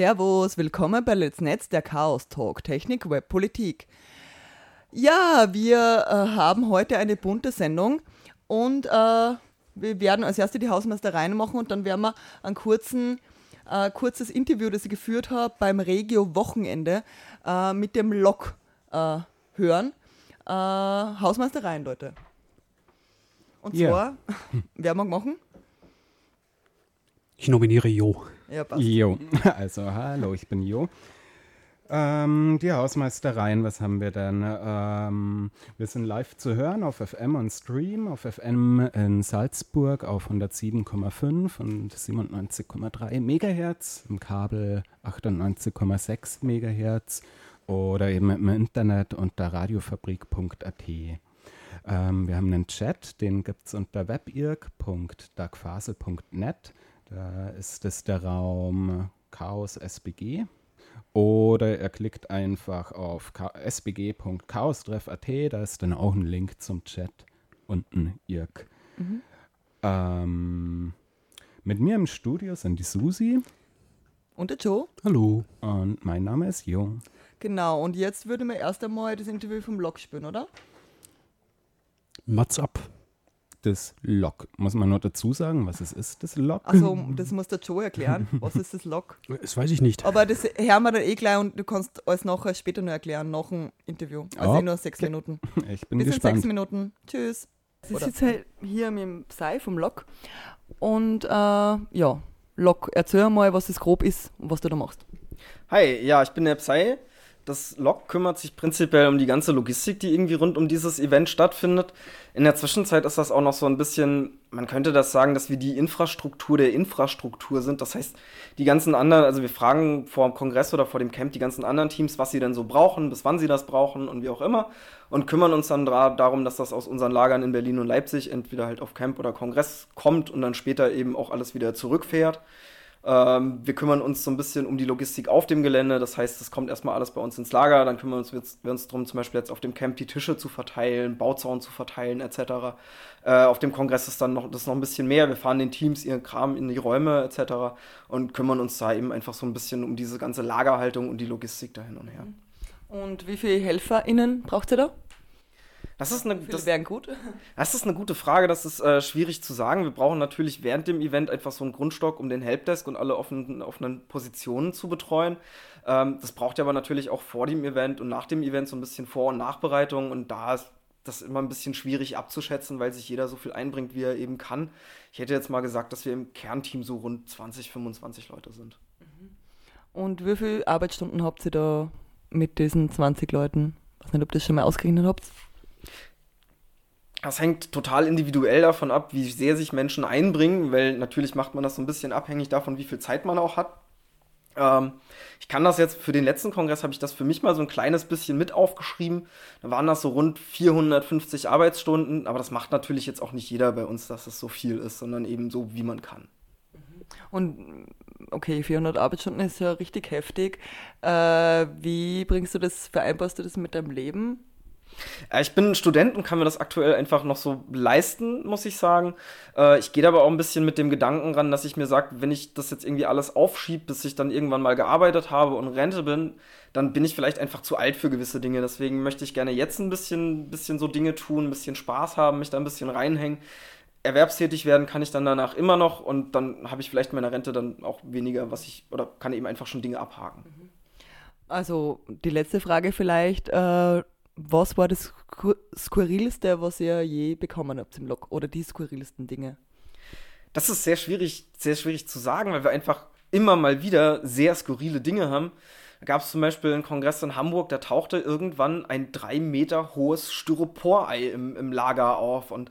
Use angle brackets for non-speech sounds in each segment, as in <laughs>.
Servus, willkommen bei Let's Netz, der Chaos Talk. Technik, Web, Politik. Ja, wir äh, haben heute eine bunte Sendung und äh, wir werden als erste die Hausmeistereien machen und dann werden wir ein kurzen, äh, kurzes Interview, das ich geführt habe beim Regio-Wochenende äh, mit dem Lok äh, hören. Äh, Hausmeistereien, Leute. Und zwar, <laughs> wer mag machen? Ich nominiere Jo. Ja, passt. Jo, <laughs> also hallo, ich bin Jo. Ähm, die Hausmeistereien, was haben wir denn? Ähm, wir sind live zu hören auf FM und Stream, auf FM in Salzburg auf 107,5 und 97,3 Megahertz, im Kabel 98,6 Megahertz oder eben im Internet unter radiofabrik.at. Ähm, wir haben einen Chat, den gibt es unter webirk.darkfasel.net. Da ist es der Raum Chaos SBG. Oder er klickt einfach auf Cha- sbg.chaostreff.at, da ist dann auch ein Link zum Chat unten, Irk. Ähm, mit mir im Studio sind die Susi Und der Joe? Hallo. und mein Name ist Jo. Genau, und jetzt würde mir erst einmal das Interview vom Lok spielen, oder? Mats ab. Das Log. Muss man nur dazu sagen, was es ist, das Log? Also, das muss der Joe erklären. <laughs> Was ist das Lok? Das weiß ich nicht. Aber das hören wir dann eh gleich und du kannst alles nachher später noch erklären, nach dem Interview. Also eh nur sechs Minuten. <laughs> Ich bin Bis in gespannt. sechs Minuten. Tschüss. Ich sitze halt hier mit dem Sei vom Lok. Und äh, ja, Lok, erzähl mal, was das grob ist und was du da machst. Hi, ja, ich bin der Psy. Das Log kümmert sich prinzipiell um die ganze Logistik, die irgendwie rund um dieses Event stattfindet. In der Zwischenzeit ist das auch noch so ein bisschen, man könnte das sagen, dass wir die Infrastruktur der Infrastruktur sind. Das heißt, die ganzen anderen, also wir fragen vor dem Kongress oder vor dem Camp die ganzen anderen Teams, was sie denn so brauchen, bis wann sie das brauchen und wie auch immer. Und kümmern uns dann darum, dass das aus unseren Lagern in Berlin und Leipzig entweder halt auf Camp oder Kongress kommt und dann später eben auch alles wieder zurückfährt. Ähm, wir kümmern uns so ein bisschen um die Logistik auf dem Gelände. Das heißt, es kommt erstmal alles bei uns ins Lager. Dann kümmern wir uns, wir uns darum, zum Beispiel jetzt auf dem Camp die Tische zu verteilen, Bauzaun zu verteilen, etc. Äh, auf dem Kongress ist dann noch, das noch ein bisschen mehr. Wir fahren den Teams ihren Kram in die Räume, etc. und kümmern uns da eben einfach so ein bisschen um diese ganze Lagerhaltung und die Logistik da hin und her. Und wie viele HelferInnen braucht ihr da? Das ist eine, das, wären gut. Das ist eine gute Frage, das ist äh, schwierig zu sagen. Wir brauchen natürlich während dem Event einfach so einen Grundstock, um den Helpdesk und alle offenen, offenen Positionen zu betreuen. Ähm, das braucht ihr aber natürlich auch vor dem Event und nach dem Event so ein bisschen Vor- und Nachbereitung und da ist das immer ein bisschen schwierig abzuschätzen, weil sich jeder so viel einbringt, wie er eben kann. Ich hätte jetzt mal gesagt, dass wir im Kernteam so rund 20, 25 Leute sind. Und wie viele Arbeitsstunden habt ihr da mit diesen 20 Leuten? Ich weiß nicht, ob ihr das schon mal ausgerechnet habt. Das hängt total individuell davon ab, wie sehr sich Menschen einbringen, weil natürlich macht man das so ein bisschen abhängig davon, wie viel Zeit man auch hat. Ähm, ich kann das jetzt für den letzten Kongress, habe ich das für mich mal so ein kleines bisschen mit aufgeschrieben. Da waren das so rund 450 Arbeitsstunden, aber das macht natürlich jetzt auch nicht jeder bei uns, dass es so viel ist, sondern eben so, wie man kann. Und okay, 400 Arbeitsstunden ist ja richtig heftig. Äh, wie bringst du das, vereinbarst du das mit deinem Leben? Äh, Ich bin Student und kann mir das aktuell einfach noch so leisten, muss ich sagen. Äh, Ich gehe aber auch ein bisschen mit dem Gedanken ran, dass ich mir sage, wenn ich das jetzt irgendwie alles aufschiebe, bis ich dann irgendwann mal gearbeitet habe und Rente bin, dann bin ich vielleicht einfach zu alt für gewisse Dinge. Deswegen möchte ich gerne jetzt ein bisschen, bisschen so Dinge tun, ein bisschen Spaß haben, mich da ein bisschen reinhängen. Erwerbstätig werden kann ich dann danach immer noch und dann habe ich vielleicht in meiner Rente dann auch weniger, was ich, oder kann eben einfach schon Dinge abhaken. Also die letzte Frage vielleicht. Äh, was war das Skur- Skurrilste, was ihr je bekommen habt im Log? Oder die skurrilsten Dinge? Das ist sehr schwierig, sehr schwierig zu sagen, weil wir einfach immer mal wieder sehr skurrile Dinge haben. Da gab es zum Beispiel einen Kongress in Hamburg, da tauchte irgendwann ein drei Meter hohes Styroporei im, im Lager auf. Und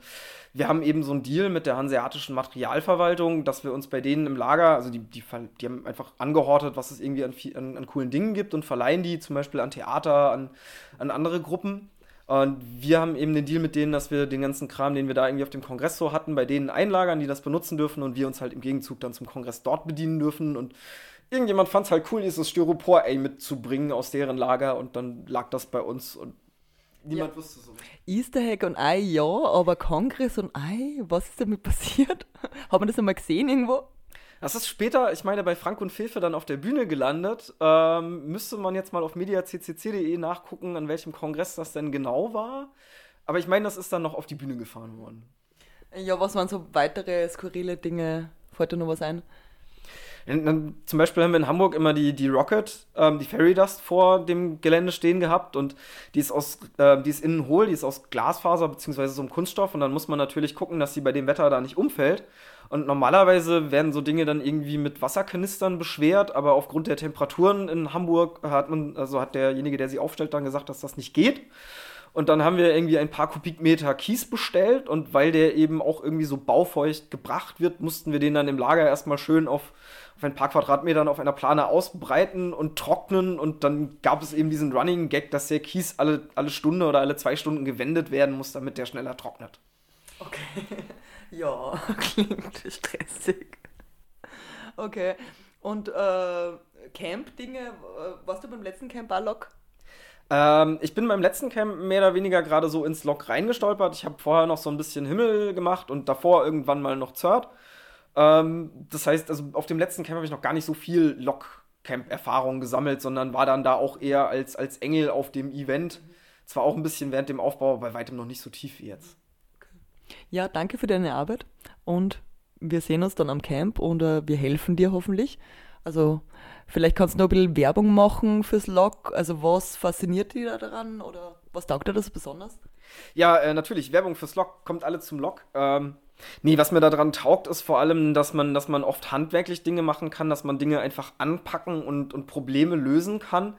wir haben eben so einen Deal mit der Hanseatischen Materialverwaltung, dass wir uns bei denen im Lager, also die, die, die haben einfach angehortet, was es irgendwie an, an, an coolen Dingen gibt und verleihen die zum Beispiel an Theater, an, an andere Gruppen. Und wir haben eben den Deal mit denen, dass wir den ganzen Kram, den wir da irgendwie auf dem Kongress so hatten, bei denen einlagern, die das benutzen dürfen und wir uns halt im Gegenzug dann zum Kongress dort bedienen dürfen. Und irgendjemand fand es halt cool, dieses Styropor-Ei mitzubringen aus deren Lager und dann lag das bei uns und niemand ja. wusste so. Easter Egg und Ei, ja, aber Kongress und Ei, was ist damit <laughs> passiert? Hat man das einmal gesehen irgendwo? Das ist später, ich meine, bei Frank und Fefe dann auf der Bühne gelandet. Ähm, müsste man jetzt mal auf mediaccc.de nachgucken, an welchem Kongress das denn genau war. Aber ich meine, das ist dann noch auf die Bühne gefahren worden. Ja, was waren so weitere skurrile Dinge? Fällt dir noch was ein? Zum Beispiel haben wir in Hamburg immer die, die Rocket, ähm, die Fairy Dust vor dem Gelände stehen gehabt und die ist aus, äh, die ist innen hohl, die ist aus Glasfaser bzw. so einem Kunststoff und dann muss man natürlich gucken, dass sie bei dem Wetter da nicht umfällt. Und normalerweise werden so Dinge dann irgendwie mit Wasserkanistern beschwert, aber aufgrund der Temperaturen in Hamburg hat man, also hat derjenige, der sie aufstellt, dann gesagt, dass das nicht geht. Und dann haben wir irgendwie ein paar Kubikmeter Kies bestellt und weil der eben auch irgendwie so baufeucht gebracht wird, mussten wir den dann im Lager erstmal schön auf, auf ein paar Quadratmetern auf einer Plane ausbreiten und trocknen und dann gab es eben diesen Running Gag, dass der Kies alle, alle Stunde oder alle zwei Stunden gewendet werden muss, damit der schneller trocknet. Okay. <laughs> ja, <laughs> klingt stressig. Okay. Und äh, Camp-Dinge, warst du beim letzten Camp Barlock? Ähm, ich bin beim letzten Camp mehr oder weniger gerade so ins Lok reingestolpert. Ich habe vorher noch so ein bisschen Himmel gemacht und davor irgendwann mal noch Zert. Ähm, das heißt, also auf dem letzten Camp habe ich noch gar nicht so viel Lok-Camp-Erfahrung gesammelt, sondern war dann da auch eher als, als Engel auf dem Event. Zwar auch ein bisschen während dem Aufbau, bei weitem noch nicht so tief wie jetzt. Ja, danke für deine Arbeit und wir sehen uns dann am Camp und äh, wir helfen dir hoffentlich. Also vielleicht kannst du noch ein bisschen Werbung machen fürs Log. Also was fasziniert dich da daran oder was taugt dir das besonders? Ja, äh, natürlich, Werbung fürs Log kommt alle zum Log. Ähm, nee, was mir daran taugt, ist vor allem, dass man, dass man oft handwerklich Dinge machen kann, dass man Dinge einfach anpacken und, und Probleme lösen kann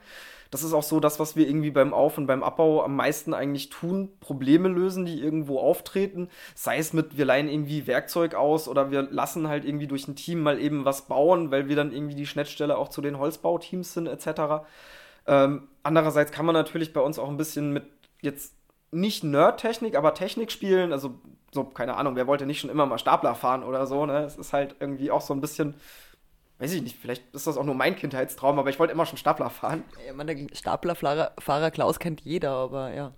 das ist auch so das, was wir irgendwie beim Auf- und beim Abbau am meisten eigentlich tun. Probleme lösen, die irgendwo auftreten. Sei es mit, wir leihen irgendwie Werkzeug aus oder wir lassen halt irgendwie durch ein Team mal eben was bauen, weil wir dann irgendwie die Schnittstelle auch zu den Holzbauteams sind, etc. Ähm, andererseits kann man natürlich bei uns auch ein bisschen mit jetzt nicht Nerd-Technik, aber Technik spielen. Also, so, keine Ahnung, wer wollte nicht schon immer mal Stapler fahren oder so, ne? Es ist halt irgendwie auch so ein bisschen weiß ich nicht, vielleicht ist das auch nur mein Kindheitstraum, aber ich wollte immer schon Stapler fahren. Ja, meine, der Staplerfahrer Klaus kennt jeder, aber ja.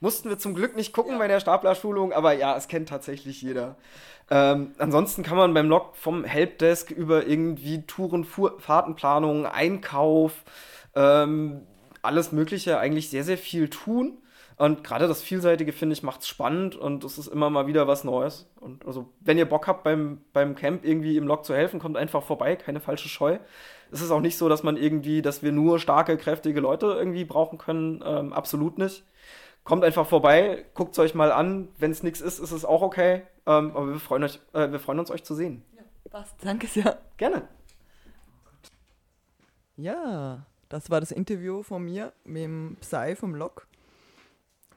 Mussten wir zum Glück nicht gucken ja. bei der Staplerschulung, aber ja, es kennt tatsächlich jeder. Ähm, ansonsten kann man beim Log vom Helpdesk über irgendwie Touren, Fuhr Fahrtenplanung, Einkauf, ähm, alles Mögliche eigentlich sehr, sehr viel tun. Und gerade das Vielseitige, finde ich, macht es spannend und es ist immer mal wieder was Neues. Und also, wenn ihr Bock habt, beim, beim Camp irgendwie im Log zu helfen, kommt einfach vorbei, keine falsche Scheu. Es ist auch nicht so, dass man irgendwie, dass wir nur starke, kräftige Leute irgendwie brauchen können. Ähm, absolut nicht. Kommt einfach vorbei, guckt es euch mal an. Wenn es nichts ist, ist es auch okay. Ähm, aber wir freuen, euch, äh, wir freuen uns, euch zu sehen. Ja, passt. Danke sehr. Gerne. Ja, das war das Interview von mir mit dem Psy vom Log.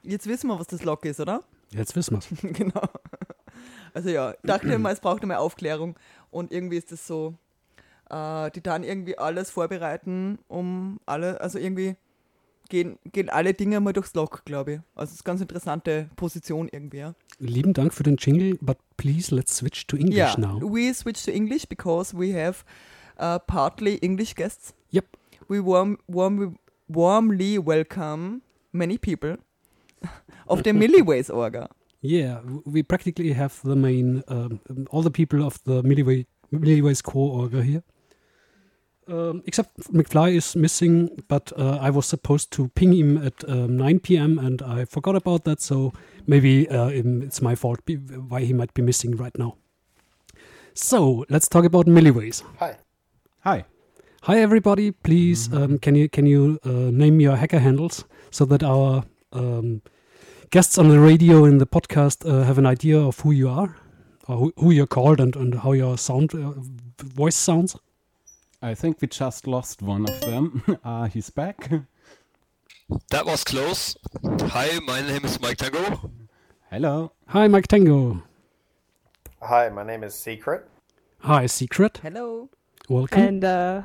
Jetzt wissen wir, was das Lock ist, oder? Jetzt wissen wir es. <laughs> genau. Also ja, ich dachte immer, es braucht mehr Aufklärung und irgendwie ist es so, äh, die dann irgendwie alles vorbereiten, um alle, also irgendwie gehen, gehen alle Dinge mal durchs Lock, glaube ich. Also es ist eine ganz interessante Position irgendwie, ja. Lieben Dank für den Jingle, but please let's switch to English yeah, now. we switch to English because we have uh, partly English guests. Yep. We warm, warm, warmly welcome many people <laughs> of the Milliways Orga. Yeah, we practically have the main, um, all the people of the Milliway, Milliways core Orga here. Um, except McFly is missing, but uh, I was supposed to ping him at um, 9 p.m. and I forgot about that, so maybe uh, it's my fault why he might be missing right now. So let's talk about Milliways. Hi. Hi. Hi everybody. Please, mm -hmm. can you can you uh, name your hacker handles so that our um, guests on the radio in the podcast uh, have an idea of who you are, or who, who you're called, and, and how your sound uh, voice sounds? I think we just lost one of them. <laughs> Ah, he's back. That was close. Hi, my name is Mike Tango. Hello. Hi, Mike Tango. Hi, my name is Secret. Hi, Secret. Hello. Welcome. And uh,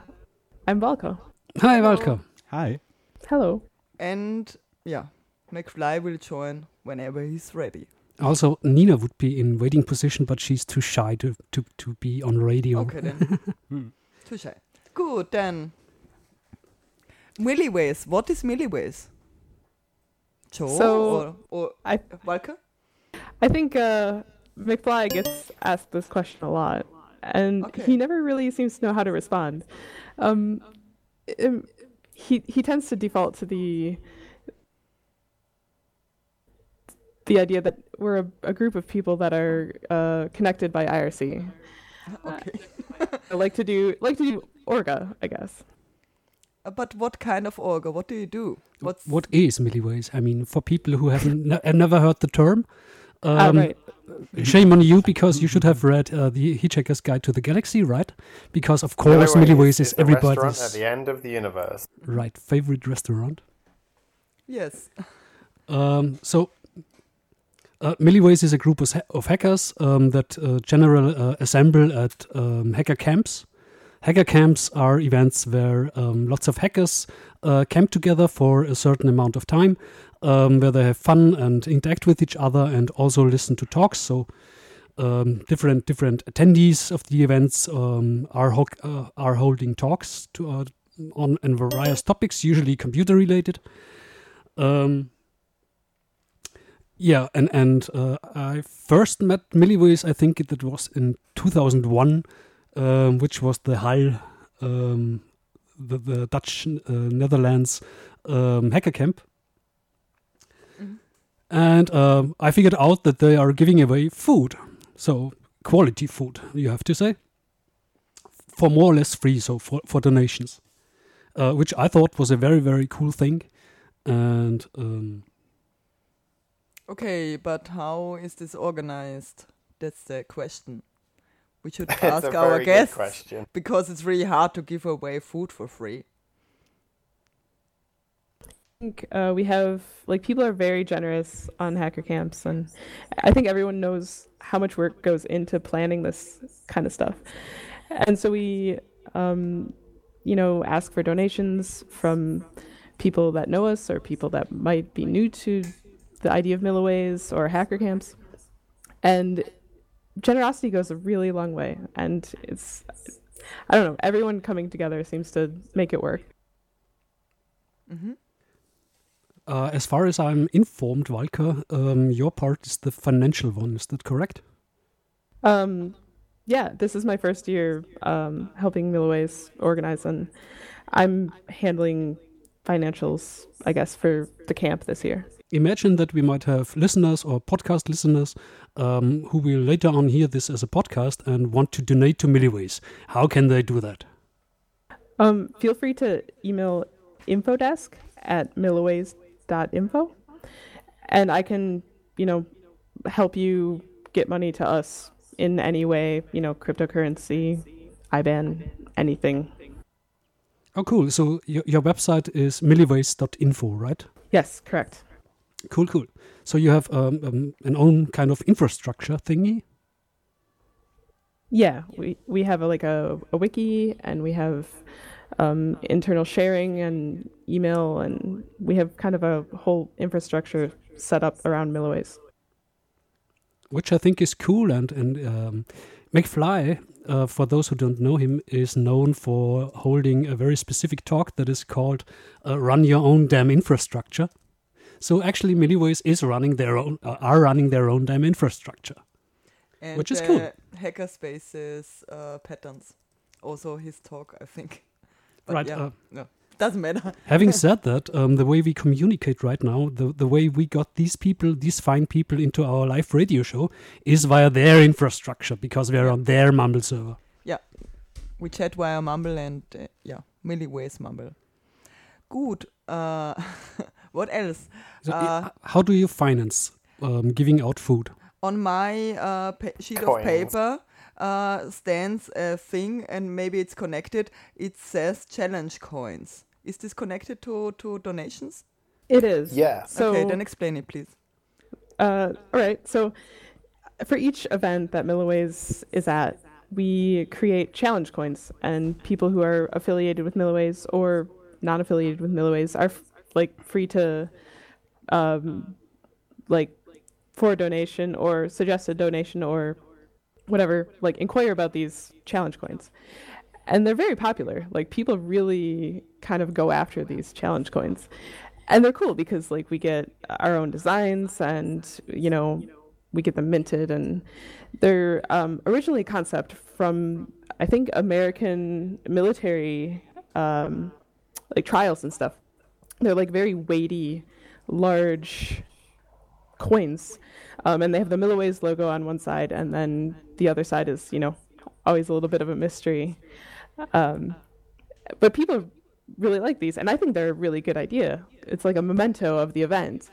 I'm Valka. Hi, Valka. Hi. Hello. And yeah, McFly will join whenever he's ready. Also, Nina would be in waiting position, but she's too shy to, to, to be on radio. Okay then. <laughs> Too shy. Good then. Milliways. What is milliways? Joe So, or, or I Valka? I think uh, McFly gets asked this question a lot, and Okay. he never really seems to know how to respond. Um, um, he he tends to default to the the idea that we're a, a group of people that are uh, connected by IRC. <laughs> Okay. <laughs> I like to do like to do Orga, I guess. Uh, But what kind of orga? What do you do? What's What is milliways? I mean, for people who haven't ne- have never heard the term, Ah, um, right. shame on you because you should have read uh, the Hitchhiker's Guide to the Galaxy, right? Because of Milliways course, milliways is the restaurant at the end of the universe. right favorite restaurant. yes? Um, so, uh, Milliways is a group of, ha- of hackers um, that uh, generally uh, assemble at um, hacker camps. Hacker camps are events where um, lots of hackers uh, camp together for a certain amount of time, um, where they have fun and interact with each other, and also listen to talks. So, um, different different attendees of the events um, are ho- uh, are holding talks to uh, on on various topics, usually computer related. Um, yeah, and and uh, I first met Milliways. I think it was in 2001, um, which was the HAL, um, the, the Dutch uh, Netherlands um, hacker camp. And um, I figured out that they are giving away food, so quality food, you have to say, for more or less free, so for for donations, uh, which I thought was a very very cool thing, and. Okay, but how is this organized? That's the question. We should <laughs> ask our guests question. because it's really hard to give away food for free. I think uh, we have like people are very generous on hacker camps and i think everyone knows how much work goes into planning this kind of stuff and so we um, you know ask for donations from people that know us or people that might be new to the idea of milliways or hacker camps and generosity goes a really long way and it's i don't know everyone coming together seems to make it work Uh, as far as I'm informed, Valka, um, your part is the financial one. Is that correct? Um, yeah, this is my first year um, helping Milliways organize, and I'm handling financials, I guess, for the camp this year. Imagine that we might have listeners or podcast listeners um, who will later on hear this as a podcast and want to donate to Milliways. How can they do that? Um, feel free to email infodesk at milliways.info, and I can, you know, help you get money to us in any way, you know, cryptocurrency, IBAN, anything. Oh, cool. So your, your website is milliways.info, right? Yes, correct. Cool, cool. So you have um, um, an own kind of infrastructure thingy. Yeah, we we have a, like a, a wiki and we have um, internal sharing and email and we have kind of a whole infrastructure set up around Milliways. which I think is cool. And and um, McFly, uh, for those who don't know him, is known for holding a very specific talk that is called uh, "Run Your Own Damn Infrastructure." So actually, Milliways is running their own, uh, are running their own damn infrastructure. And Which is cool. Hackerspaces uh, patterns. Also his talk, I think. <laughs> But right. yeah, Uh, no, doesn't matter. <laughs> having said that, um, the way we communicate right now, the the way we got these people, these fine people, into our live radio show is via their infrastructure because we are Yeah. on their Mumble server. Yeah, we chat via Mumble and uh, yeah, Milliways Mumble. Good. Uh, <laughs> what else? So, Uh, how do you finance um, giving out food? on my uh, pa- sheet Coins. of paper, uh, stands a thing, and maybe it's connected. It says challenge coins. Is this connected to to donations? It is. Yeah. So, okay, then explain it, please. uh, all right. So, for each event that Milliways is at, we create challenge coins, and people who are affiliated with Milliways or non-affiliated with Milliways are f- like free to, um, like, for a donation or suggest a donation or whatever, like inquire about these challenge coins. And they're very popular. Like people really kind of go after these challenge coins. And they're cool because like we get our own designs and you know, we get them minted and they're um, originally concept from I think American military um, like trials and stuff. They're like very weighty, large coins, um, and they have the Milliways logo on one side, and then the other side is, you know, always a little bit of a mystery. Um, but people really like these, and I think they're a really good idea. It's like a memento of the event,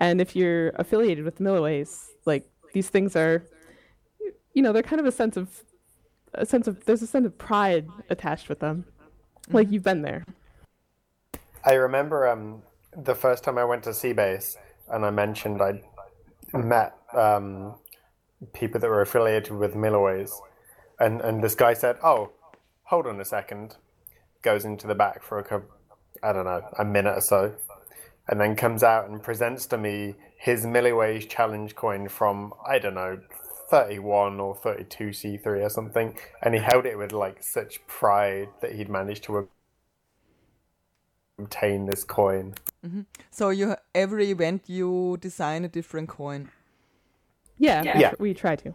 and if you're affiliated with Milliways, like these things are, you know, they're kind of a sense of a sense of there's a sense of pride attached with them, like you've been there. I remember um, the first time I went to c-base and I mentioned I met um, people that were affiliated with Milliways, and and this guy said, "Oh, hold on a second. goes into the back for a couple, I don't know, a minute or so, and then comes out and presents to me his Milliways challenge coin from I don't know. 31 or 32 C3 or something, and he held it with like such pride that he'd managed to obtain this coin. So you every event you design a different coin, Yeah, Yeah. we try to.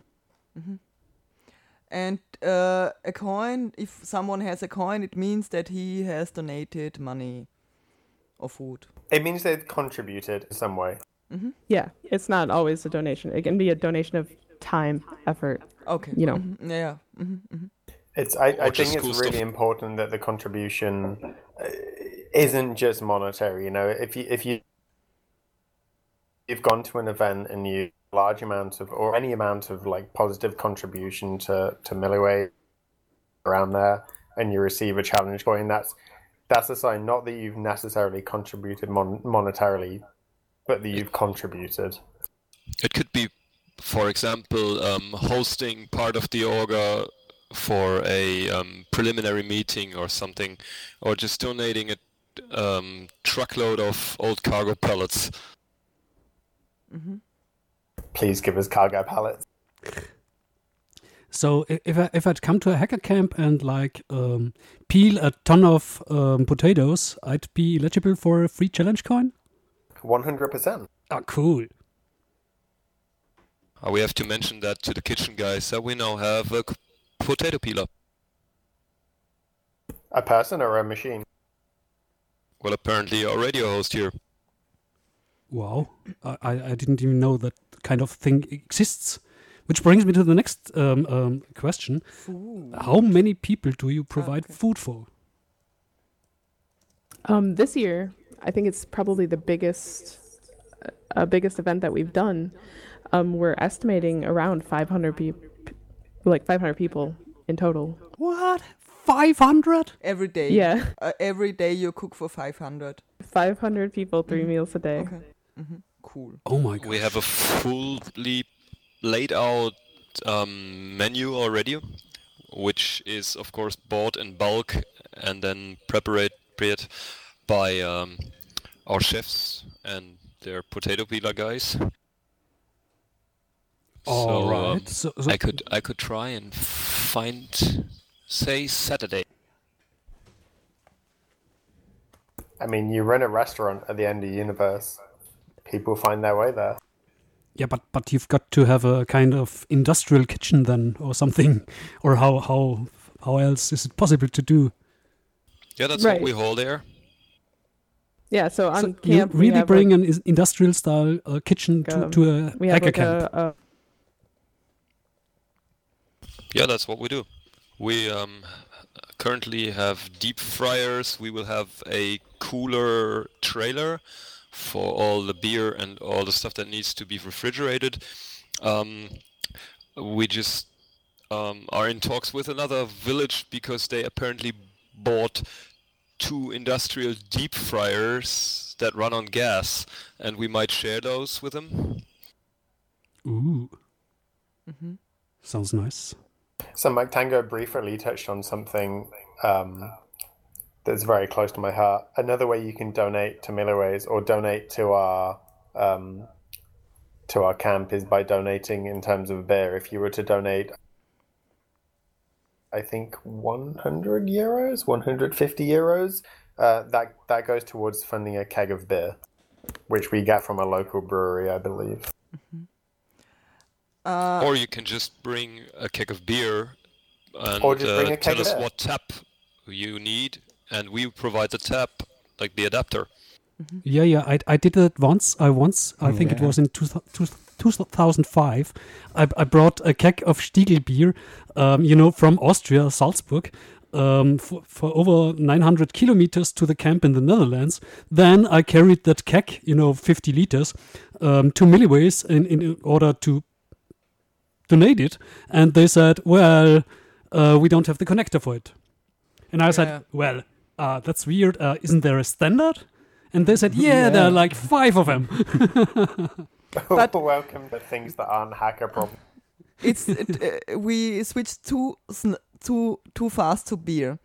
and uh, a coin. If someone has a coin, it means that he has donated money or food. It means they've contributed in some way. Yeah, it's not always a donation. It can be a donation of time, effort. Okay. You know. Mm-hmm. Yeah. hmm It's I, I Or just think cool it's really stuff. important that the contribution uh, isn't just monetary. You know, if you if you you've gone to an event and you large amount of or any amount of like positive contribution to to Milliway around there, and you receive a challenge coin, that's that's a sign not that you've necessarily contributed mon- monetarily, but that you've contributed. It could be, for example, um, hosting part of the orga for a um, preliminary meeting or something, or just donating a um, truckload of old cargo pallets. Please give us cargo pallets. So if I, if I'd come to a hacker camp and like um, peel a ton of um, potatoes, I'd be eligible for a free challenge coin. One hundred percent. Ah, cool. Uh, we have to mention that to the kitchen guys that we now have a potato peeler. A person or a machine? Well, apparently our radio host here. Wow, I, I I didn't even know that kind of thing exists. Which brings me to the next um, um, question: How many people do you provide okay. food for? Um, this year, I think it's probably the biggest, uh, biggest event that we've done. Um, we're estimating around 500 people, like 500 people in total. What? Five hundred? Every day. Yeah, Uh, every day you cook for five hundred. 500 people, 3 meals a day. Okay. hmm Cool. Oh my god! We have a fully laid out um, menu already, which is of course bought in bulk and then prepared by um, our chefs and their potato peeler guys. All so, right. um, so, so I could I could try and find say Saturday. I mean, you run a restaurant at the end of the universe. People find their way there. yeah, but but you've got to have a kind of industrial kitchen then, or something, <laughs> or how how how else is it possible to do? Yeah, that's Right. what we hold there. Yeah, so on So camp you really have bring like, an industrial style uh, kitchen to, um, to a we have hacker like camp. a, a Yeah, that's what we do. We um, currently have deep fryers. We will have a cooler trailer for all the beer and all the stuff that needs to be refrigerated. Um, we just um, are in talks with another village because they apparently bought two industrial deep fryers that run on gas, and we might share those with them. Ooh. Mhm. Sounds nice. So Mike Tango briefly touched on something um, that's very close to my heart. Another way you can donate to Milliways or donate to our um, to our camp is by donating in terms of beer. If you were to donate, I think 100 euros, 150 euros, uh, that that goes towards funding a keg of beer, which we get from a local brewery, I believe. Or you can just bring a keg of beer and Or just bring uh, a tell us beer. what tap you need, and we provide the tap, like the adapter. Yeah, yeah. I, I did it once. I once, I think it was in two, two, 2005. I, I brought a keg of Stiegl beer, um, you know, from Austria, Salzburg, um, for, for over 900 kilometers to the camp in the Netherlands. Then I carried that keg, you know, 50 liters, um, to Milliways in, in order to donate it. And they said, well, uh, we don't have the connector for it. And I Yeah. said, well, uh, that's weird. Uh, isn't there a standard? And they said, yeah, there are like five of them. <laughs> But- <laughs> welcome to things that aren't hacker problems. it's it, uh, we switched too sn- too too fast to beer.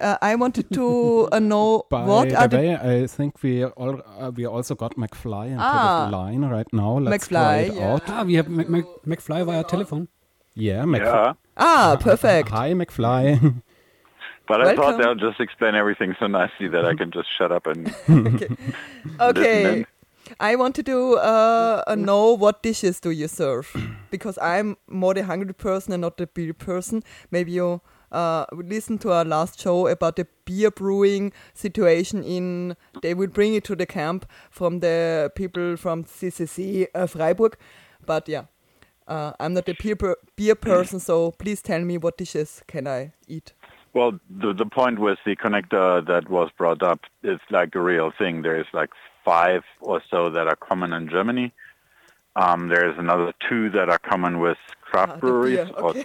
Uh, I wanted to uh, know <laughs> By what the are the way, I think we all uh, we also got McFly into Ah. the line right now. Let's McFly, try it yeah. out. ah, we have Mac, Mac, McFly via telephone. Yeah, McFly. Yeah, ah perfect. <laughs> Hi, McFly. <laughs> but I thought they'll just explain everything so nicely that I can just shut up and Okay. Listen I wanted to uh, uh, know what dishes do you serve because I'm more the hungry person and not the beer person. Maybe you uh, listen to our last show about the beer brewing situation in. They will bring it to the camp from the people from CCC uh, Freiburg, but yeah, uh, I'm not a beer per- beer person. So please tell me what dishes can I eat. Well, the the point with the connector that was brought up is like a real thing. There's like five or so that are common in Germany. Um, there's another two that are coming with craft Ah, breweries okay.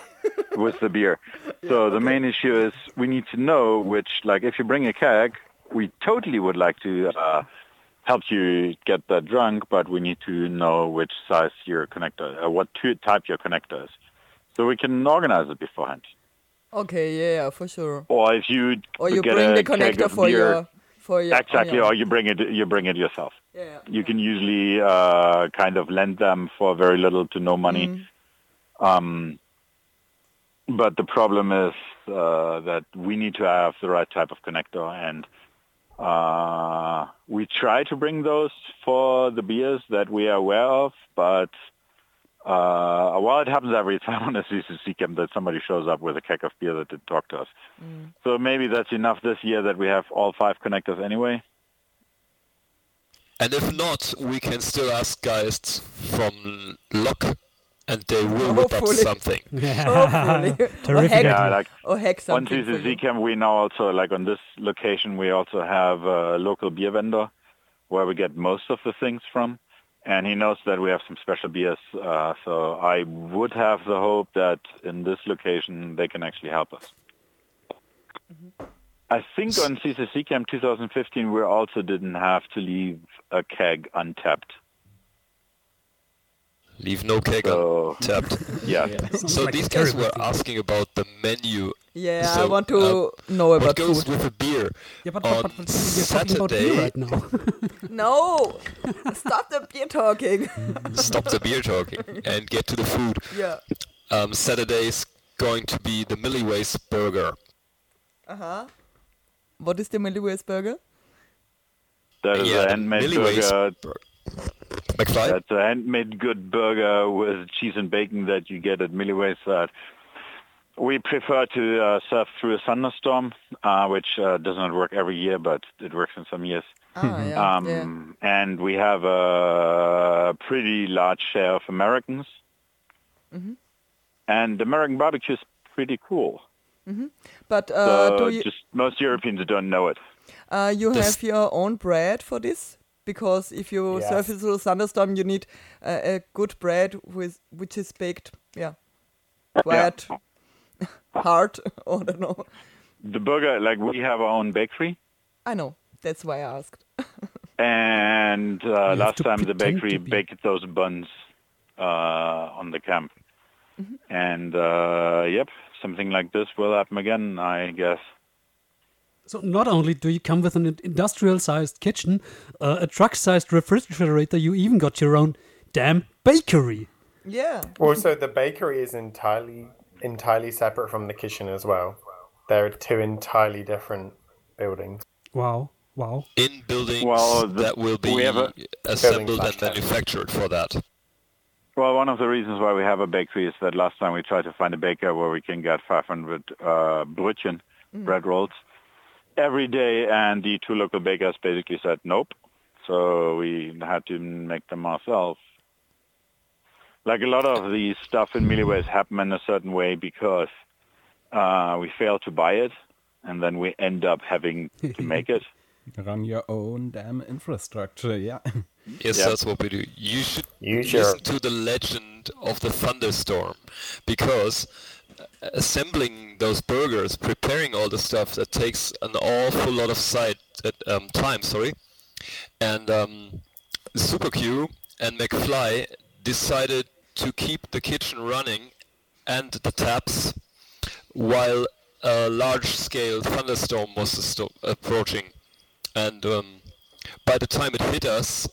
or <laughs> with the beer. <laughs> So the main issue is we need to know which, like, if you bring a keg, we totally would like to uh, help you get that drunk, but we need to know which size your connector, uh, what type your connector is, so we can organize it beforehand. Okay, yeah, for sure. Or if you Or you bring the connector for beer, your for your exactly, or you bring it you bring it yourself. Yeah. You can usually uh, kind of lend them for very little to no money. Mm. Um, but the problem is uh, that we need to have the right type of connector, and uh, we try to bring those for the beers that we are aware of, but uh, well, it happens every <laughs> time on a CCC camp that somebody shows up with a keg of beer that did talk to us. So maybe that's enough this year that we have all five connectors anyway. And if not, we can still ask guys from LOC, and they will whip up something. <laughs> Hopefully. or Terrific. hack, Yeah, like or hack on something camp, we now also like on this location, we also have a local beer vendor where we get most of the things from, and he knows that we have some special beers. Uh, so I would have the hope that in this location they can actually help us. I think on CCC camp 2015 we also didn't have to leave a keg untapped. Leave no keg So untapped. <laughs> yeah, Sounds So like these guys were thing. asking about the menu. Yeah, I want to uh, know What about goes food. with a beer? Yeah, but, On but, but, but we're talking about beer Saturday- right now. <laughs> No, stop the beer talking. <laughs> Stop the beer talking and get to the food. yeah. Um, Saturday is going to be the Milliways burger. Uh huh. What is the Milliways burger? that is yeah, a the handmade burger bur- McFly? That's a handmade good burger with cheese and bacon that you get at Milliways. That we prefer to uh, serve through a thunderstorm, uh, which uh, does not work every year, but it works in some years. Ah, yeah. Um, yeah. And we have a pretty large share of Americans. Mm-hmm. And American barbecue is pretty cool. But uh, so do you just most Europeans don't know it. uh, you This- have your own bread for this? Because if you Yes. serve it through thunderstorm, you need uh, a good bread with which is baked. Yeah. Quiet. <laughs> hard. <laughs> I don't know. The burger, like we have our own bakery, I know. That's why I asked. <laughs> and uh, last time the bakery be. baked those buns uh, on the camp. Mm-hmm. And uh, yep, something like this will happen again, I guess. So not only do you come with an industrial-sized kitchen, uh, a truck-sized refrigerator, you even got your own damn bakery. Yeah. Also, the bakery is entirely entirely separate from the kitchen as well. They're two entirely different buildings. Wow, wow. In buildings Well, the- that will be we assembled and manufactured for that. Well, one of the reasons why we have a bakery is that last time we tried to find a baker where we can get 500 uh, brötchen, bread rolls, every day, and the two local bakers basically said nope. So we had to make them ourselves. Like a lot of the stuff in Milliways happen in a certain way because uh, we fail to buy it, and then we end up having to make it. <laughs> Run your own damn infrastructure, yeah. <laughs> Yes, Yeah. that's what we do. You should listen to the legend of the thunderstorm, because uh, assembling those burgers, preparing all the stuff, that takes an awful lot of side, uh, um, time. Sorry, and um, Super Q and McFly decided to keep the kitchen running and the taps while a large-scale thunderstorm was sto- approaching, and um, by the time it hit us,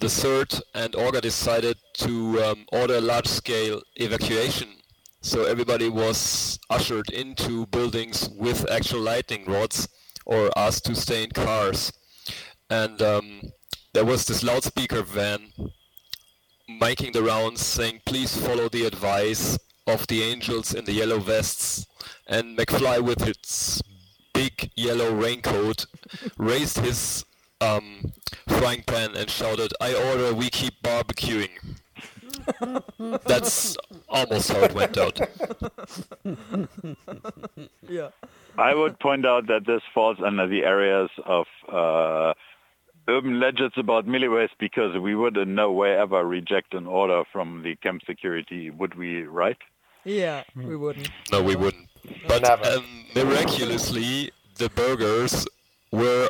the third and Orga decided to um, order a large-scale evacuation. So everybody was ushered into buildings with actual lightning rods or asked to stay in cars. And um, there was this loudspeaker van making the rounds saying, please follow the advice of the angels in the yellow vests. And McFly with its big yellow raincoat raised his um, frying pan and shouted, I order we keep barbecuing. <laughs> That's almost how it went out. Yeah. I would point out that this falls under the areas of uh, urban legends about milliways because we would in no way ever reject an order from the camp security, would we, right? Yeah, we wouldn't. No, we wouldn't. But Never. um, miraculously, the burgers were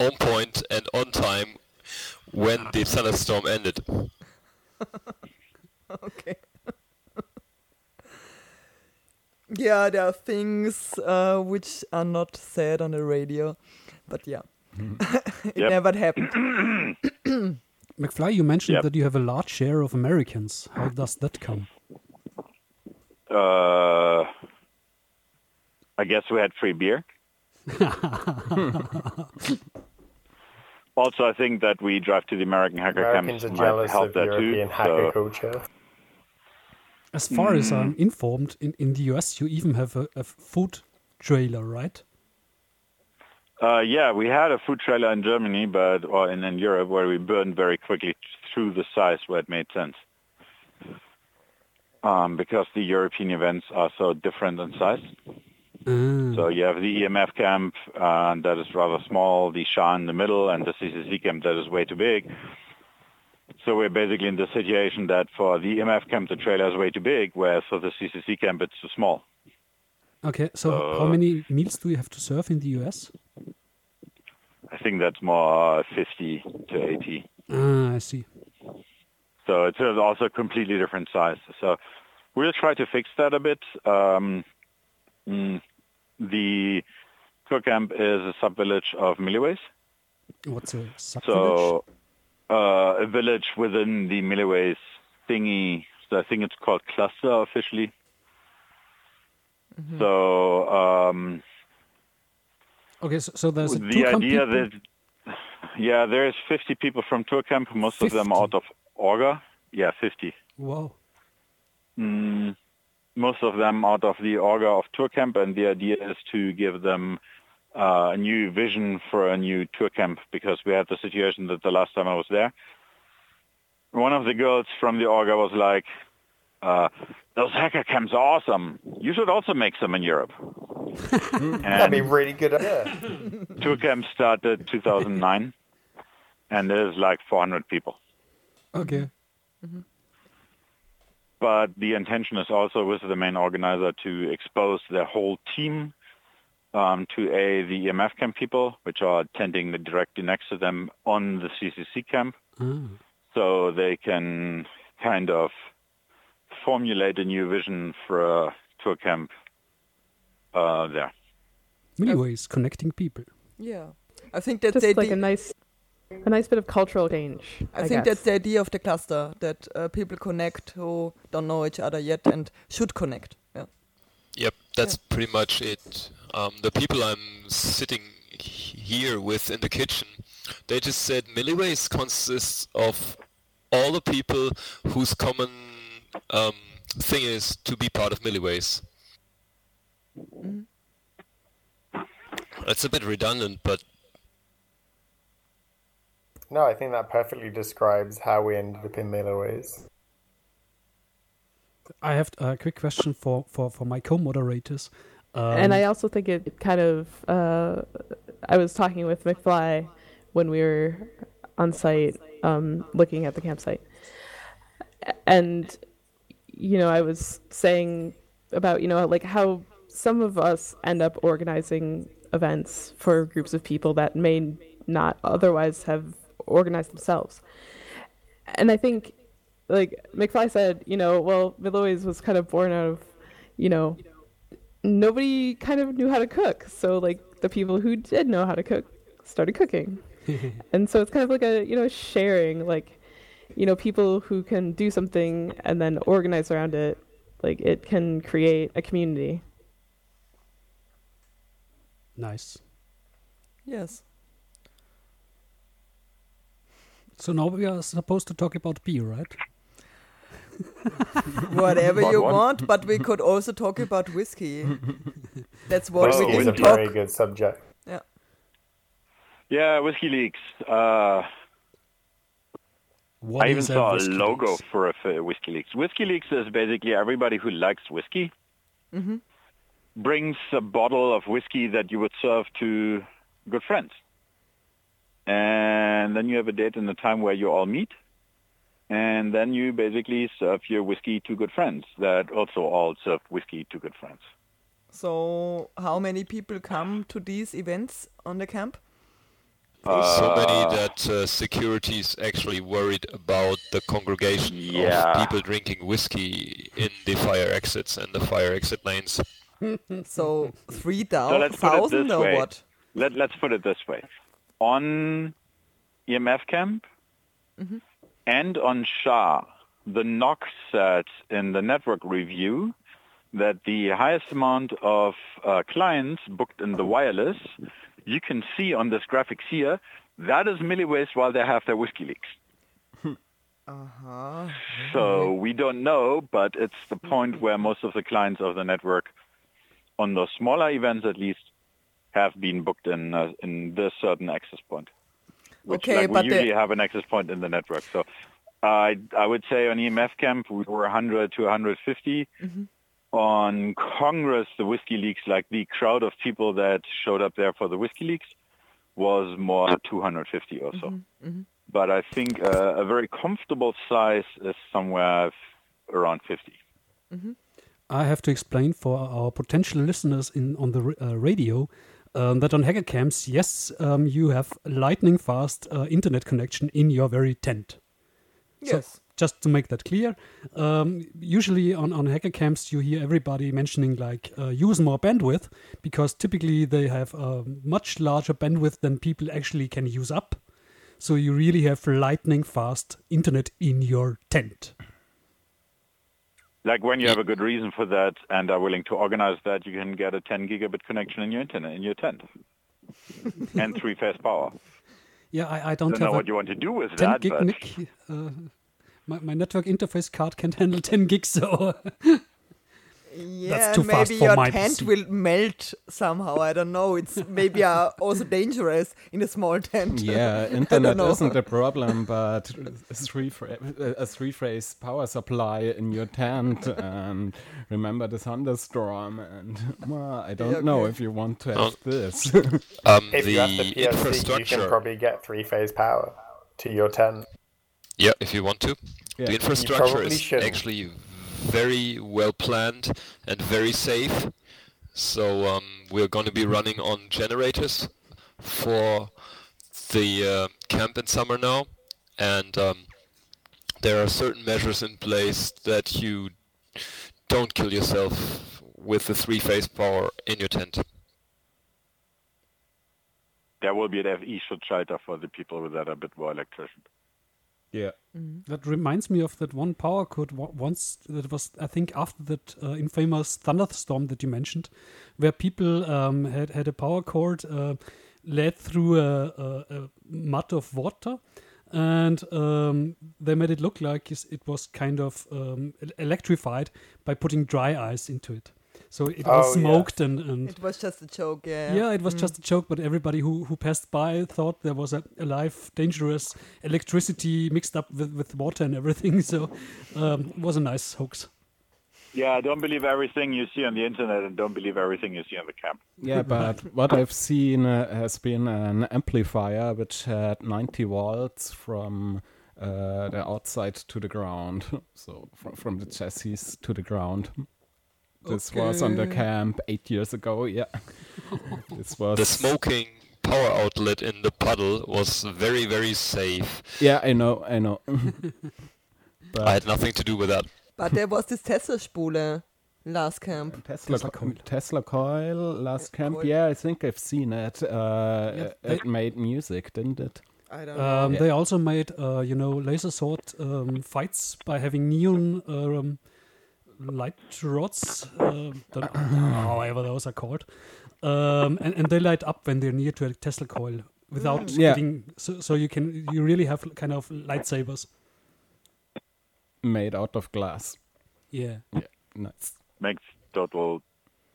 on point and on time when the thunderstorm ended. <laughs> Okay. yeah, there are things uh, which are not said on the radio, but yeah, <laughs> it Yep. never happened. <clears throat> McFly, you mentioned Yep. that you have a large share of Americans. How does that come? Uh, I guess we had free beer. <laughs> also, I think that we drive to the American hacker Americans camps are might jealous help of that European too. hacker So, culture. As far as I'm informed, in, in the US, you even have a, a food trailer, right? uh, yeah, we had a food trailer in Germany, but or in, in Europe, where we burned very quickly through the size where it made sense. Um, because the European events are so different in size. Ah, So you have the EMF camp uh, that is rather small, the SHA in the middle, and the CCC camp that is way too big. So we're basically in the situation that for the EMF camp the trailer is way too big, whereas for the CCC camp it's too small. okay, so how uh, many meals do you have to serve in the US? I think that's more 50 to 80. Ah, I see. So it's also a completely different size. So we'll try to fix that a bit. Um, mm, the Cook camp is a sub-village of Milliways. What's a sub So uh, a village within the Milliways thingy. So I think it's called cluster officially. So um, Okay, so, so there's a the two idea people- that yeah, there's 50 people from ToorCamp, most of them out of Orga. Yeah, 50. Wow. Mm, most of them out of the Orga of ToorCamp, and the idea is to give them uh, a new vision for a new ToorCamp because we had the situation that the last time I was there, one of the girls from the Orga was like, uh, "Those hacker camps are awesome. You should also make some in Europe." <laughs> That'd be really good idea. <laughs> ToorCamp started 2009, and there's like 400 people. Okay. But the intention is also with the main organizer to expose their whole team um, to a the EMF camp people, which are attending directly next to them on the CCC camp, Ah. so they can kind of formulate a new vision for a ToorCamp uh, there. Many ways connecting people. Yeah. I think that's Just the like a nice, a nice bit of cultural change. I, I, think guess. that's the idea of the cluster that uh, people connect who don't know each other yet and should connect. Yeah. Yep, that's pretty much it. Um, the people I'm sitting here with in the kitchen, they just said Milliways consists of all the people whose common um, thing is to be part of Milliways. It's a bit redundant, but No, I think that perfectly describes how we ended up in Milliways. I have a quick question for, for, for my co-moderators. Um, and I also think it kind of. Uh, I was talking with McFly when we were on site, um, looking at the campsite, and you know, I was saying about you know like how some of us end up organizing events for groups of people that may not otherwise have organized themselves, and I think like McFly said, you know, well, Milliways was kind of born out of, you know, nobody kind of knew how to cook. So like the people who did know how to cook started cooking. <laughs> and so it's kind of like a, you know, sharing like, you know, people who can do something and then organize around it. Like it can create a community. Nice. Yes. So now we are supposed to talk about beer, right? <laughs> Whatever What you one? want, but we could also talk about whiskey. That's what Whiskey we is a didn't talk. very good subject. Yeah. Yeah, WikiLeaks. Uh, What I even is a saw a whiskey logo leaks? for a for Whiskey leaks is basically everybody who likes whiskey Mm-hmm. brings a bottle of whiskey that you would serve to good friends. And then you have a date and a time where you all meet. And then you basically serve your whiskey to good friends that also all serve whiskey to good friends. So, how many people come to these events on the camp? so many Uh, that uh, security is actually worried about the congregation Yeah. of people drinking whiskey in the fire exits and the fire exit lanes. <laughs> So, three thousand So let's put it thousand this or way. what? Let, let's put it this way. On EMF Camp and on SHA, the NOC said in the network review that the highest amount of uh, clients booked in the wireless, you can see on this graphics here, that is milliways while they have their whiskey leaks. <laughs> Uh-huh. So we don't know, but it's the point where most of the clients of the network, on those smaller events at least, have been booked in uh, in this certain access point. Which Okay, like, but we the- usually have an access point in the network. So I I would say on EMF camp we were 100 to 150. Mm-hmm. On Congress, the whiskey leaks, like the crowd of people that showed up there for the whiskey leaks, was more 250 or so. Mm-hmm. But I think uh, a very comfortable size is somewhere f- around 50. I have to explain for our potential listeners in on the uh, radio um, that on hacker camps, yes, um, you have lightning fast uh, internet connection in your very tent. So Yes. just to make that clear, um, usually on, on hacker camps, you hear everybody mentioning like uh, use more bandwidth because typically they have a much larger bandwidth than people actually can use up. So you really have lightning fast internet in your tent. Like when you have a good reason for that and are willing to organize that, you can get a 10 gigabit connection in your internet in your tent, <laughs> and three phase power. Yeah, I, I don't, Don't know what you want to do with 10 that, gig but NIC. Uh, my, my network interface card can't handle 10 gigs, so <laughs> Yeah, too and fast maybe for your my tent PC. will melt somehow. I don't know. It's <laughs> maybe uh, also dangerous in a small tent. Yeah, <laughs> I internet don't isn't a problem, but a three fra- a three phase power supply in your tent, and remember the thunderstorm, and well, I don't Yeah, know if you want to Oh. have this. <laughs> Um, If the you have the PLC, you can probably get three-phase power to your tent. Yeah, if you want to. Yeah. The infrastructure is shouldn't. actually very well planned and very safe. So um, we're going to be running on generators for the uh, camp in summer now, and um, there are certain measures in place that you don't kill yourself with the three-phase power in your tent. There will be an FE shelter for the people that are a bit more electrician. Yeah. That reminds me of that one power cord wa- once that was, I think, after that uh, infamous thunderstorm that you mentioned, where people um, had had a power cord uh, led through a, a, a mud of water, and um, they made it look like it was kind of um, electrified by putting dry ice into it. So it Oh, was yeah. smoked and, and It was just a joke, yeah. yeah, it was just a joke, but everybody who, who passed by thought there was a, a live, dangerous electricity mixed up with, with water and everything. <laughs> So um, it was a nice hoax. Yeah, don't believe everything you see on the internet and don't believe everything you see on the camp. Yeah, <laughs> but what I've seen uh, has been an amplifier which had 90 volts from uh, the outside to the ground. <laughs> So from, from the chassis to the ground. This was on the camp eight years ago. Yeah, <laughs> this was The smoking power outlet in the puddle was very, very safe. Yeah, I know, I know. <laughs> but I had nothing to do with that. But there was this Tesla-Spule last camp. Tesla, Tesla co- coil. Tesla coil last camp. coil. Yeah, I think I've seen it. Uh, Yeah, it made music, didn't it? I don't know. Um, Yeah. They also made, uh, you know, laser sword um, fights by having neon um, light rods, uh, however those are called, um, and, and they light up when they're near to a Tesla coil without Yeah. getting. So, so you can you really have kind of lightsabers. Made out of glass. Yeah. Yeah. Nice. Makes total,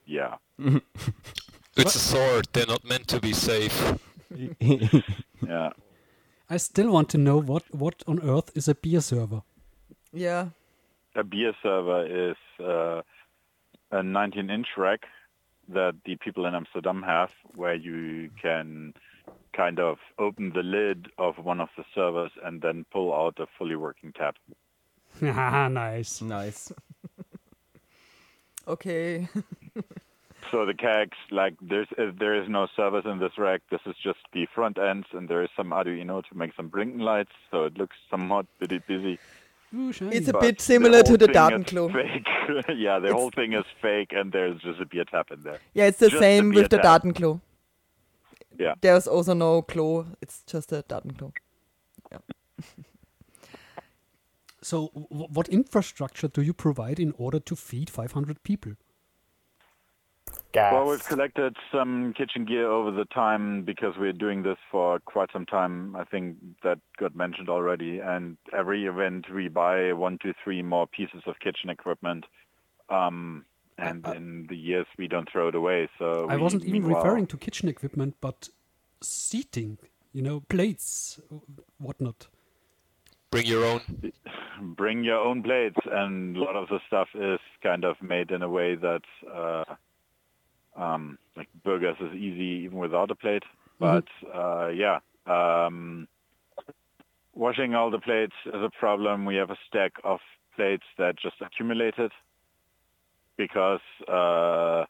yeah. <laughs> It's a sword. They're not meant to be safe. <laughs> Yeah. I still want to know what what on earth is a beer server. yeah. A beer server is uh, a 19 inch rack that the people in Amsterdam have where you can kind of open the lid of one of the servers and then pull out a fully working tap. <laughs> nice. nice. <laughs> Okay. <laughs> So the kegs, like there's uh, there is no servers in this rack. This is just the front ends, and there is some Arduino to make some blinking lights, so it looks somewhat bitty busy. Ooh, shiny. It's a but bit similar to the thing is Datenklo. <laughs> Yeah, the whole thing is fake, and there's just a beer tap in there. Yeah, it's the Just same beer with the tap. Datenklo. Yeah. There's also no Klo. It's just a Datenklo. Yeah. <laughs> So, w- what infrastructure do you provide in order to feed 500 people? Gas. Well, we've collected some kitchen gear over the time because we're doing this for quite some time. I think that got mentioned already. And every event we buy one to three more pieces of kitchen equipment. Um, and in the years we don't throw it away. So I wasn't even meanwhile- referring to kitchen equipment, but seating, you know, plates, whatnot. Bring your own. <laughs> bring your own plates and a lot of the stuff is kind of made in a way that uh, um, like burgers is easy even without a plate. But uh, yeah um, washing all the plates is a problem. We have a stack of plates that just accumulated because uh,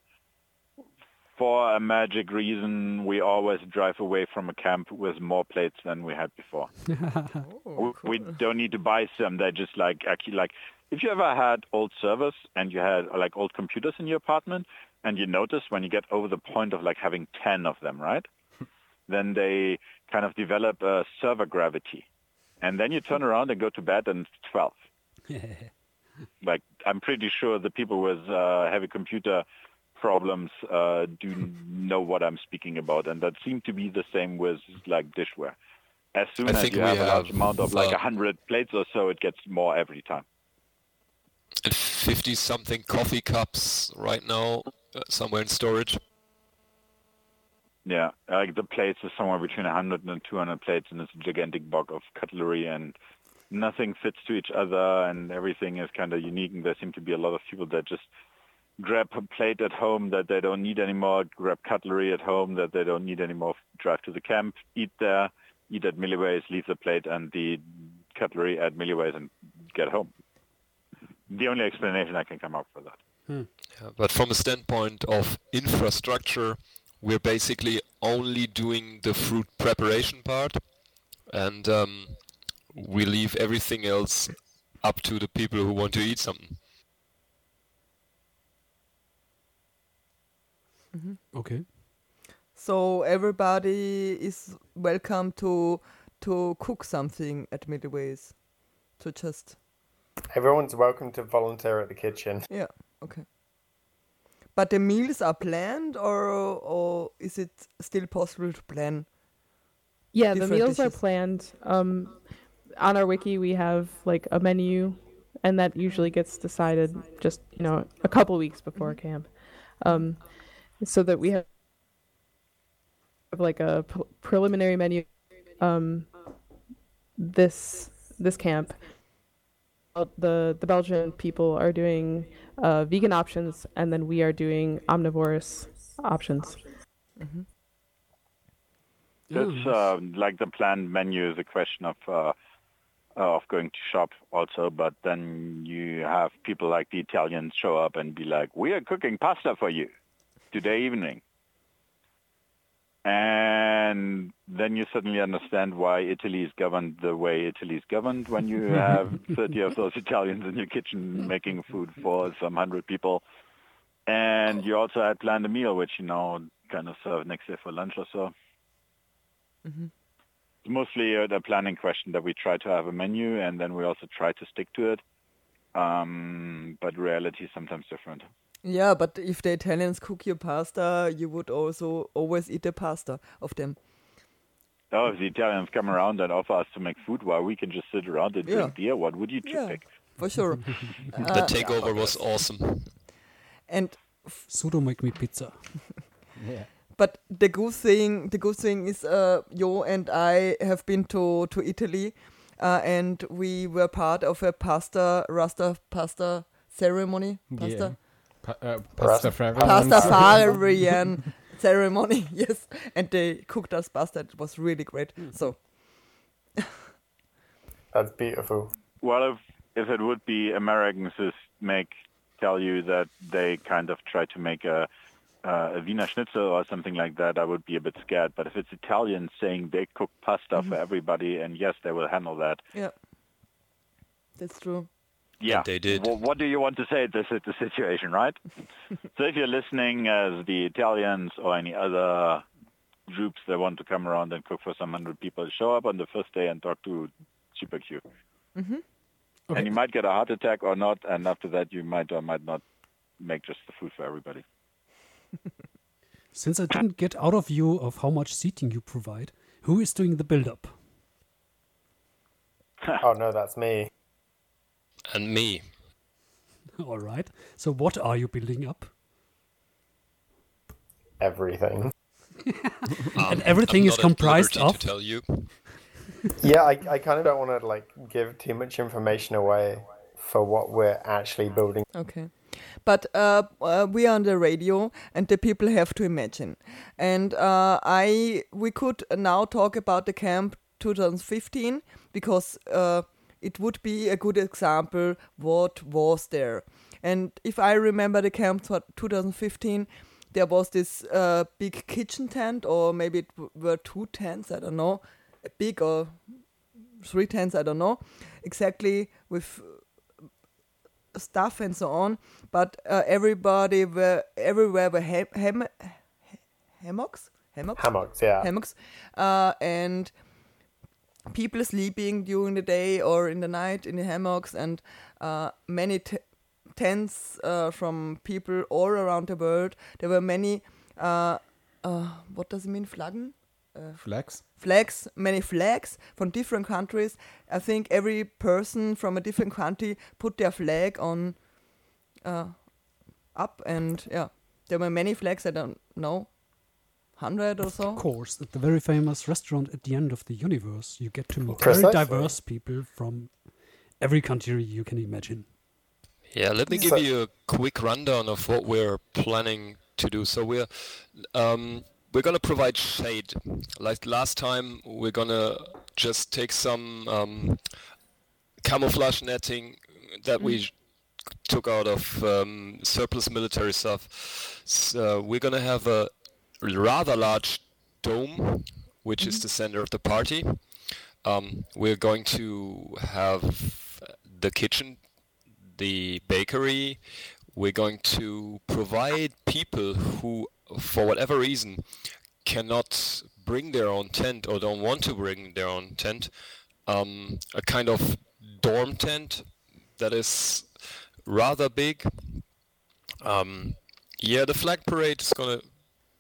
for a magic reason we always drive away from a camp with more plates than we had before. <laughs> Oh, we, we don't need to buy some. They're just like actually like if you ever had old servers and you had like old computers in your apartment and you notice when you get over the point of like having 10 of them, right? <laughs> then they kind of develop a server gravity. And then you turn around and go to bed and it's 12. <laughs> like I'm pretty sure the people with uh, heavy computer problems uh, do <laughs> know what I'm speaking about, and that seemed to be the same with like dishware. As soon I as you we have a large amount of like uh, a hundred plates or so, it gets more every time. And 50 something coffee cups right now, Uh, somewhere in storage. Yeah, like the plates is somewhere between 100 and 200 plates, and it's a gigantic bulk of cutlery, and nothing fits to each other, and everything is kind of unique. And there seem to be a lot of people that just grab a plate at home that they don't need anymore, grab cutlery at home that they don't need anymore, drive to the camp, eat there, eat at Milliways, leave the plate and the cutlery at Milliways, and get home. the only explanation I can come up for that. Yeah, but from a standpoint of infrastructure, we're basically only doing the fruit preparation part, and um, we leave everything else up to the people who want to eat something. Okay. So everybody is welcome to to cook something at Milliways. To just Everyone's welcome to volunteer at the kitchen. yeah, okay. But the meals are planned, or or is it still possible to plan? Yeah, the meals are planned. Um, on our wiki, we have like a menu, and that usually gets decided just you know a couple weeks before camp, um, so that we have like a pre- preliminary menu. Um, this this camp, the the Belgian people are doing uh, vegan options, and then we are doing omnivorous options. That's uh, like the planned menu is a question of uh, uh, of going to shop also, but then you have people like the Italians show up and be like, "We are cooking pasta for you today evening," and then you suddenly understand why Italy is governed the way Italy is governed when you <laughs> have 30 of those Italians in your kitchen making food for some hundred people. And you also had planned a meal, which you know kind of serve next day for lunch or so. It's mostly the planning question that we try to have a menu and then we also try to stick to it. Um, but reality is sometimes different. Yeah, but if the Italians cook your pasta, you would also always eat the pasta of them. Oh, if the Italians come around and offer us to make food while we can just sit around and Yeah. drink beer, what would you Yeah. pick? For sure. <laughs> the takeover was awesome. and Sudo make me pizza. <laughs> yeah. But the good thing, the good thing is, uh, Jo and I have been to to Italy, uh, and we were part of a pasta rasta pasta ceremony. Pasta Pa- uh, pasta for pastafarian <laughs> ceremony. <laughs> Yes, and they cooked us pasta. It was really great. So <laughs> That's beautiful. Well, if if it would be Americans who make tell you that they kind of try to make a uh, a Wiener Schnitzel or something like that, I would be a bit scared. But if it's Italians saying they cook pasta for everybody, and yes, they will handle that. yeah, that's true. Yeah, they did. Wh- what do you want to say at this at the situation, right? <laughs> so if you're listening as the Italians or any other groups that want to come around and cook for some hundred people, show up on the first day and talk to SuperQ. Mm-hmm. Okay. And you might get a heart attack or not, and after that you might or might not make just the food for everybody. <laughs> Since I didn't get out of you of how much seating you provide, who is doing the build-up? <laughs> Oh no, that's me. And me. <laughs> All right. So what are you building up? Everything. <laughs> <laughs> And everything I'm is not at comprised of? To tell you. Yeah, I, I kind of don't want to like give too much information away for what we're actually building. Okay. But uh, uh, we are on the radio, and the people have to imagine. And uh, I, we could now talk about the camp 2015 because uh, it would be a good example what was there. And if I remember the camp tw- 2015, there was this uh, big kitchen tent, or maybe it were two tents. I don't know, a big or three tents. I don't know exactly with stuff and so on. But uh, everybody were everywhere were ham- ham- hammocks, hammocks, Hammocks, yeah. hammocks, uh, and people sleeping during the day or in the night in the hammocks, and uh, many t- tents uh, from people all around the world. There were many. Uh, uh, what does it mean, flaggen? Flags. flags, many flags from different countries. I think every person from a different country put their flag on uh, up, and yeah, there were many flags. I don't know, hundred or Of course, at the very famous restaurant at the end of the universe, you get to meet Precisely. very diverse people from every country you can imagine. Yeah, let me give you a quick rundown of what we're planning to do. So we're um, we're gonna provide shade. Like last time, we're gonna just take some um, camouflage netting that we took out of um, surplus military stuff. So we're gonna have a rather large dome, which is the center of the party. Um, we're going to have the kitchen, the bakery. We're going to provide people who, for whatever reason, cannot bring their own tent or don't want to bring their own tent, um, a kind of dorm tent that is rather big. Um, yeah, the flag parade is gonna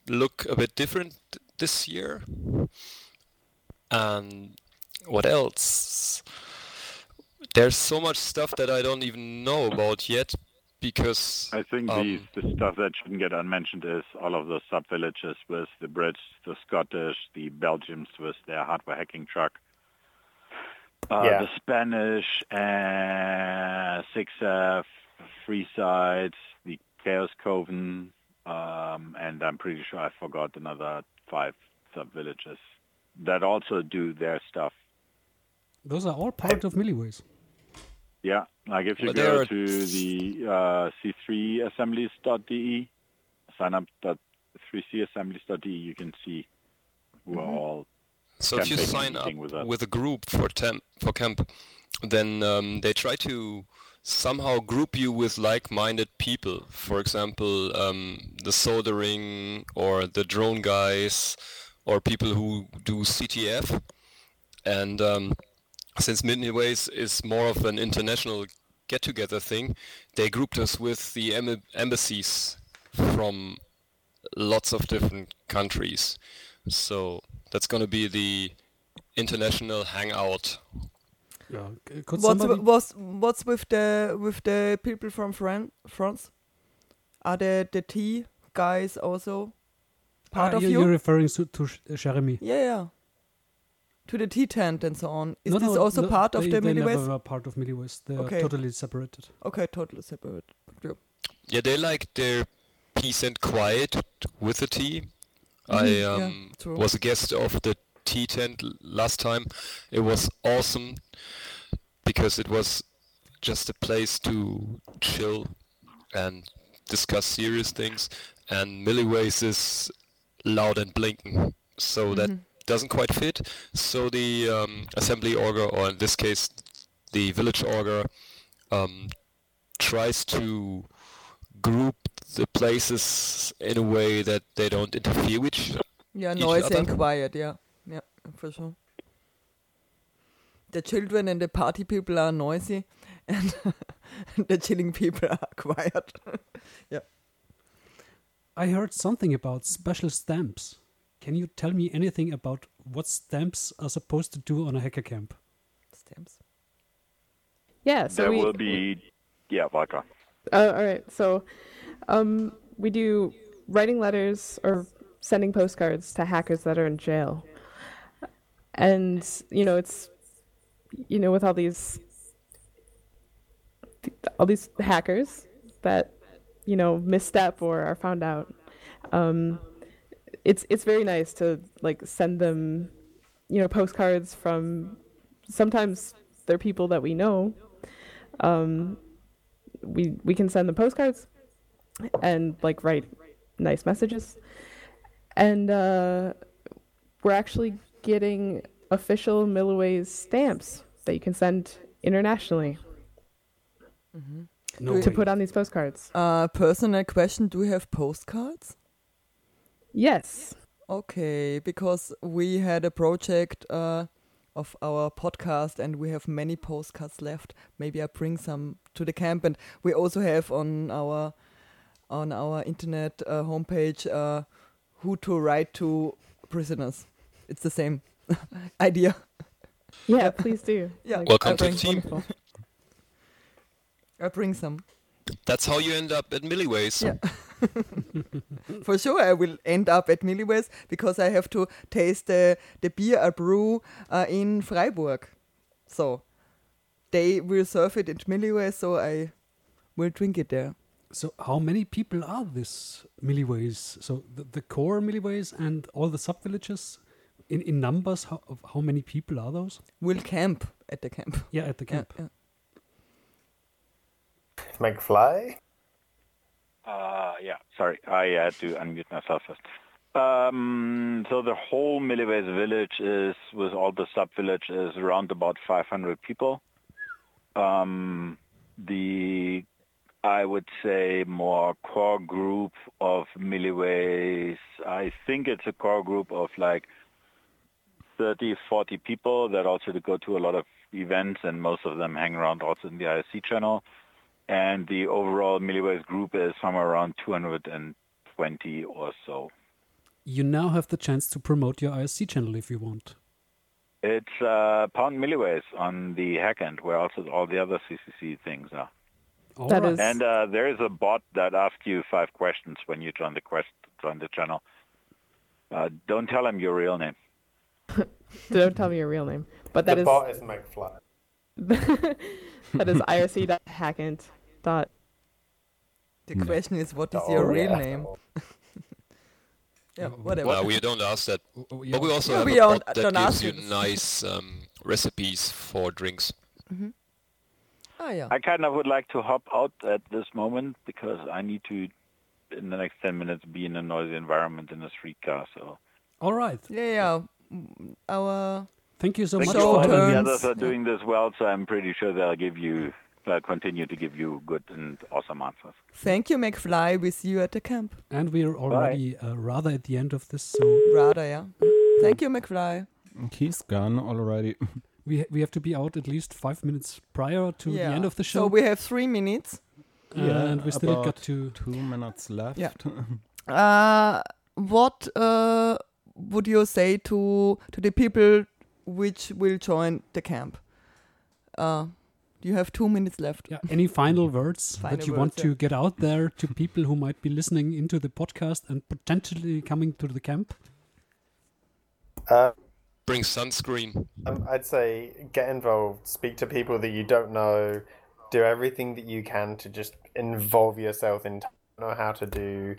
look a bit different this year. And what else? There's so much stuff that I don't even know about yet because I think um, the, the stuff that shouldn't get unmentioned is all of the sub-villages with the Brits, the Scottish, the Belgians with their hardware hacking truck, uh, Yeah. the Spanish, uh, 6F, Freeside, the Chaos Coven, um, and I'm pretty sure I forgot another five sub-villages that also do their stuff. Those are all part of Milliways. Yeah, like if you Well, go are- to the uh, c3assemblies.de, sign up at 3cassemblies.de, you can see who are all. So if you sign up with with a group for temp for camp, then um, they try to somehow group you with like-minded people. For example, um, the soldering or the drone guys, or people who do CTF. And um, since Milliways is more of an international get-together thing, they grouped us with the em- embassies from lots of different countries. So that's going to be the international hangout. Yeah. Could What's somebody? what's what's with the with the people from Fran- France? Are the the tea guys also part Ah, of you- you? You're referring to, to Sh- Jeremy. Yeah, yeah. To the tea tent and so on. Is No, this no, also no, part of they, the they Milliways? never were part of Milliways. They Okay. are totally separated. Okay, totally separate. Yeah. Yeah, they like their peace and quiet with the tea. I Mhm, yeah, um, true. was a guest of the tea tent last time. It was awesome because it was just a place to chill and discuss serious things. And Milliways is loud and blinking, so that Mhm. doesn't quite fit. So the um, assembly order, or in this case, the village order, um, tries to group the places in a way that they don't interfere with each Yeah, each noisy and quiet. Yeah, yeah, for sure. The children and the party people are noisy, <laughs> and the chilling people are <laughs> quiet. <laughs> Yeah. I heard something about special stamps. Can you tell me anything about what stamps are supposed to do on a hacker camp? Stamps. Yeah, so there we will be, yeah, vodka. Uh, all right. So, um, we do writing letters or sending postcards to hackers that are in jail. And, you know, it's, you know, with all these, all these hackers that, you know, misstep or are found out. Um, it's, it's very nice to like send them, you know, postcards from, sometimes they're people that we know. Um, we we can send them postcards and like write nice messages and uh, we're actually getting official Milliways stamps that you can send internationally No to way. put on these postcards Uh, personal question: Do you have postcards? yes Okay, because we had a project uh, of our podcast and we have many postcards left. Maybe I bring some to the camp, and we also have on our on our internet uh, homepage uh, who to write to prisoners. It's the same <laughs> idea. yeah please do <laughs> Yeah. Like, Welcome I to the bring, team. wonderful. I bring some. That's how you end up at Milliways. Yeah. <laughs> For sure, I will end up at Milliways because I have to taste the, the beer I brew uh, in Freiburg. So they will serve it at Milliways, so I will drink it there. So how many people are this Milliways? So the, the core Milliways and all the sub villages in, in numbers, how, of how many people are those? We'll camp at the camp. Yeah, at the camp. yeah. McFly. Uh, yeah, sorry, I had to unmute myself first. Um, so the whole Milliways village is, with all the sub-village, is around about 500 people. Um, the, I would say, more core group of Milliways, I think it's a core group of like 30, 40 people that also go to a lot of events and most of them hang around also in the IRC channel. And the overall Milliways group is somewhere around 220 or so. You now have the chance to promote your IRC channel if you want. It's uh, Pound Milliways on the hackint, where also all the other CCC things are. All That right. is- And uh, there is a bot that asks you five questions when you join the quest, join the channel. Uh, don't tell him your real name. Don't tell me your real name, but that the is bot is McFly. <laughs> that is irc.hackint. Dot. The question is, what is Oh, your real <laughs> yeah. name? yeah, whatever. Well, we don't ask that. Oh. But we also Yeah, have we a don't- bot don't that ask gives you it. <laughs> nice um, recipes for drinks. ah, yeah. I kind of would like to hop out at this moment because I need to, in the next 10 minutes, be in a noisy environment in a streetcar. So All right. Yeah, yeah. Our Thank you so Thank much you for having the others are doing this well, so I'm pretty sure they'll give you, uh, continue to give you good and awesome answers. thank you, McFly. We see you at the camp. And we're already uh, rather at the end of this, so Rather, yeah. Thank you, McFly. He's gone already. <laughs> we ha- we have to be out at least five minutes prior to yeah. the end of the show. So we have three minutes. and we still got about to. two minutes left. Yeah. <laughs> Uh, what uh, would you say to to the people which will join the camp? Uh, you have two minutes left. Yeah, any final <laughs> words Final that you want words, to yeah. get out there to people who might be listening into the podcast and potentially coming to the camp? Uh, Bring sunscreen. um, I'd say get involved, speak to people that you don't know, do everything that you can to just involve yourself in know how to do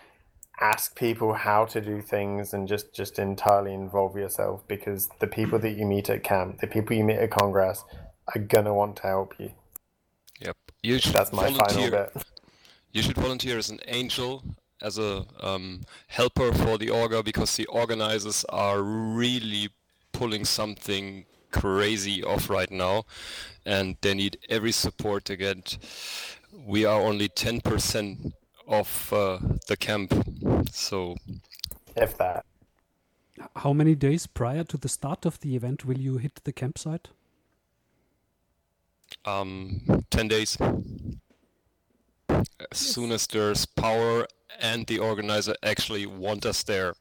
ask people how to do things and just just entirely involve yourself because the people that you meet at camp the people you meet at congress are gonna want to help you Yep. You should that's my volunteer. final bit You should volunteer as an angel, as a um, helper for the orga, because the organizers are really pulling something crazy off right now, and they need every support to get. We are only 10% of uh, the camp, so if that How many days prior to the start of the event will you hit the campsite? um, 10 days. As soon as there's power and the organizer actually want us there,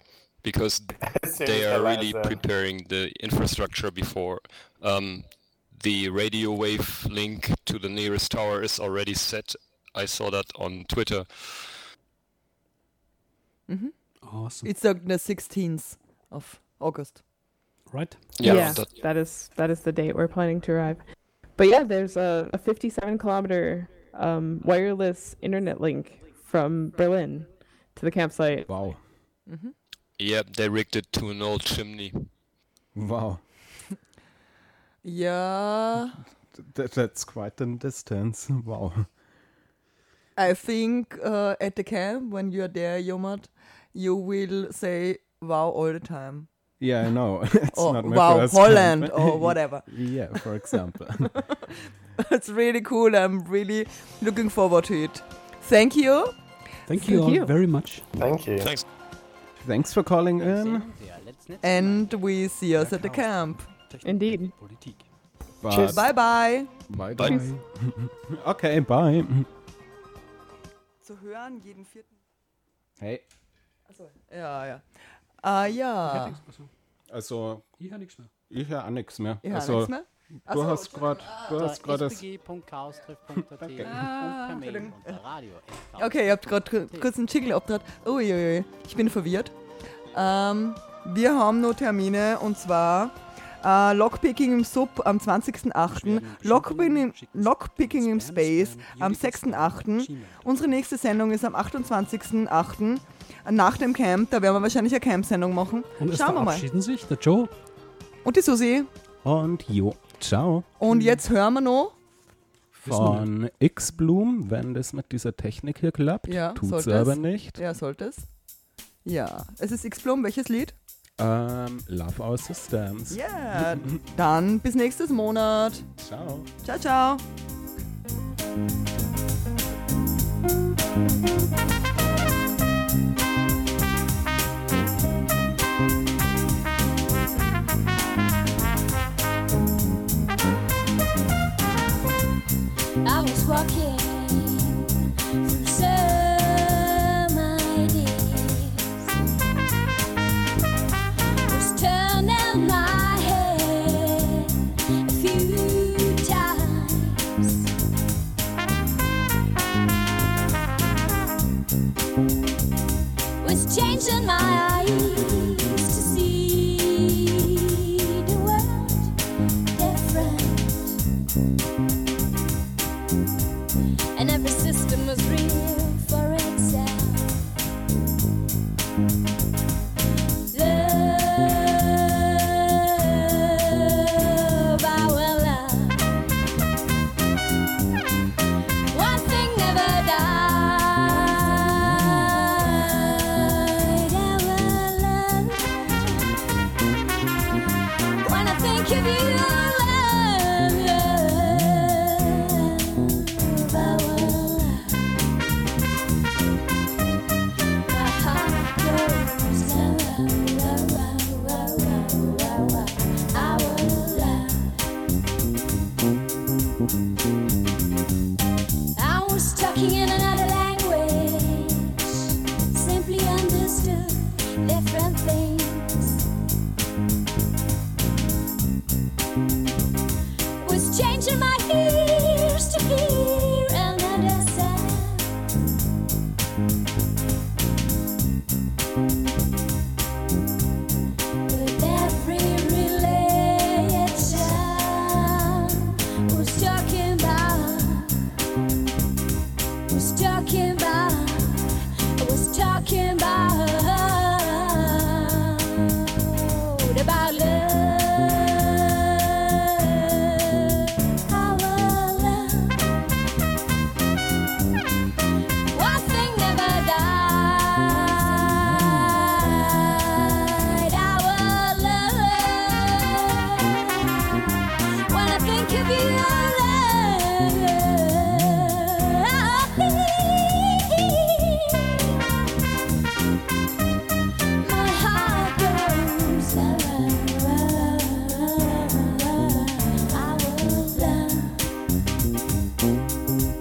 because <laughs> they are really us preparing the infrastructure before. Um, the radio wave link to the nearest tower is already set. I saw that on Twitter. Awesome. It's uh, the 16th of August. right? Yeah, that- that is that is the date we're planning to arrive. But yeah, there's a, a 57 kilometer um, wireless internet link from Berlin to the campsite. Wow. Yep, they rigged it to an old chimney. Wow. <laughs> Yeah, Th- that's quite a distance. <laughs> Wow. I think uh, at the camp when you're there, Yomad, you will say wow all the time. Yeah, I know. <laughs> it's <laughs> or not my wow, first Holland camp. or whatever. <laughs> yeah, for example. it's really cool. I'm really looking forward to it. Thank you. Thank you Thank all you. very much. thank you Thanks. Thanks for calling in. And we see us at the camp. Indeed. But Bye bye. Bye. Bye. bye. okay, bye. Zu hören jeden vierten. Hey. Achso, ja, ja. Ah, ja. Also, Ich höre nichts mehr. ich höre auch nichts mehr. Ja, also, nichts mehr? du Achso, hast gerade du hast gerade das Ah. Okay, ihr habt gerade kurz einen Jiggle abgedreht. Uiuiui, ich bin verwirrt. Ähm, wir haben noch Termine und zwar Uh, Lockpicking im Sub am 20.08., Lockpicking, im, Lockpicking im Space am 6.08. Unsere nächste Sendung ist am 28.08. Nach dem Camp, da werden wir wahrscheinlich eine Camp-Sendung machen. Und Schauen wir mal. sich der Joe und die Susi. Und Jo. Ciao. Und jetzt hören wir noch von X-Bloom, wenn das mit dieser Technik hier klappt. Ja, tut Tut's aber es. nicht. Ja, sollte es. Ja, es ist X-Bloom, welches Lied? Um, love Our Systems. Yeah. Dann bis nächstes Monat. Ciao. Ciao, ciao. I was walking change in my eyes.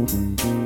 Mm-hmm.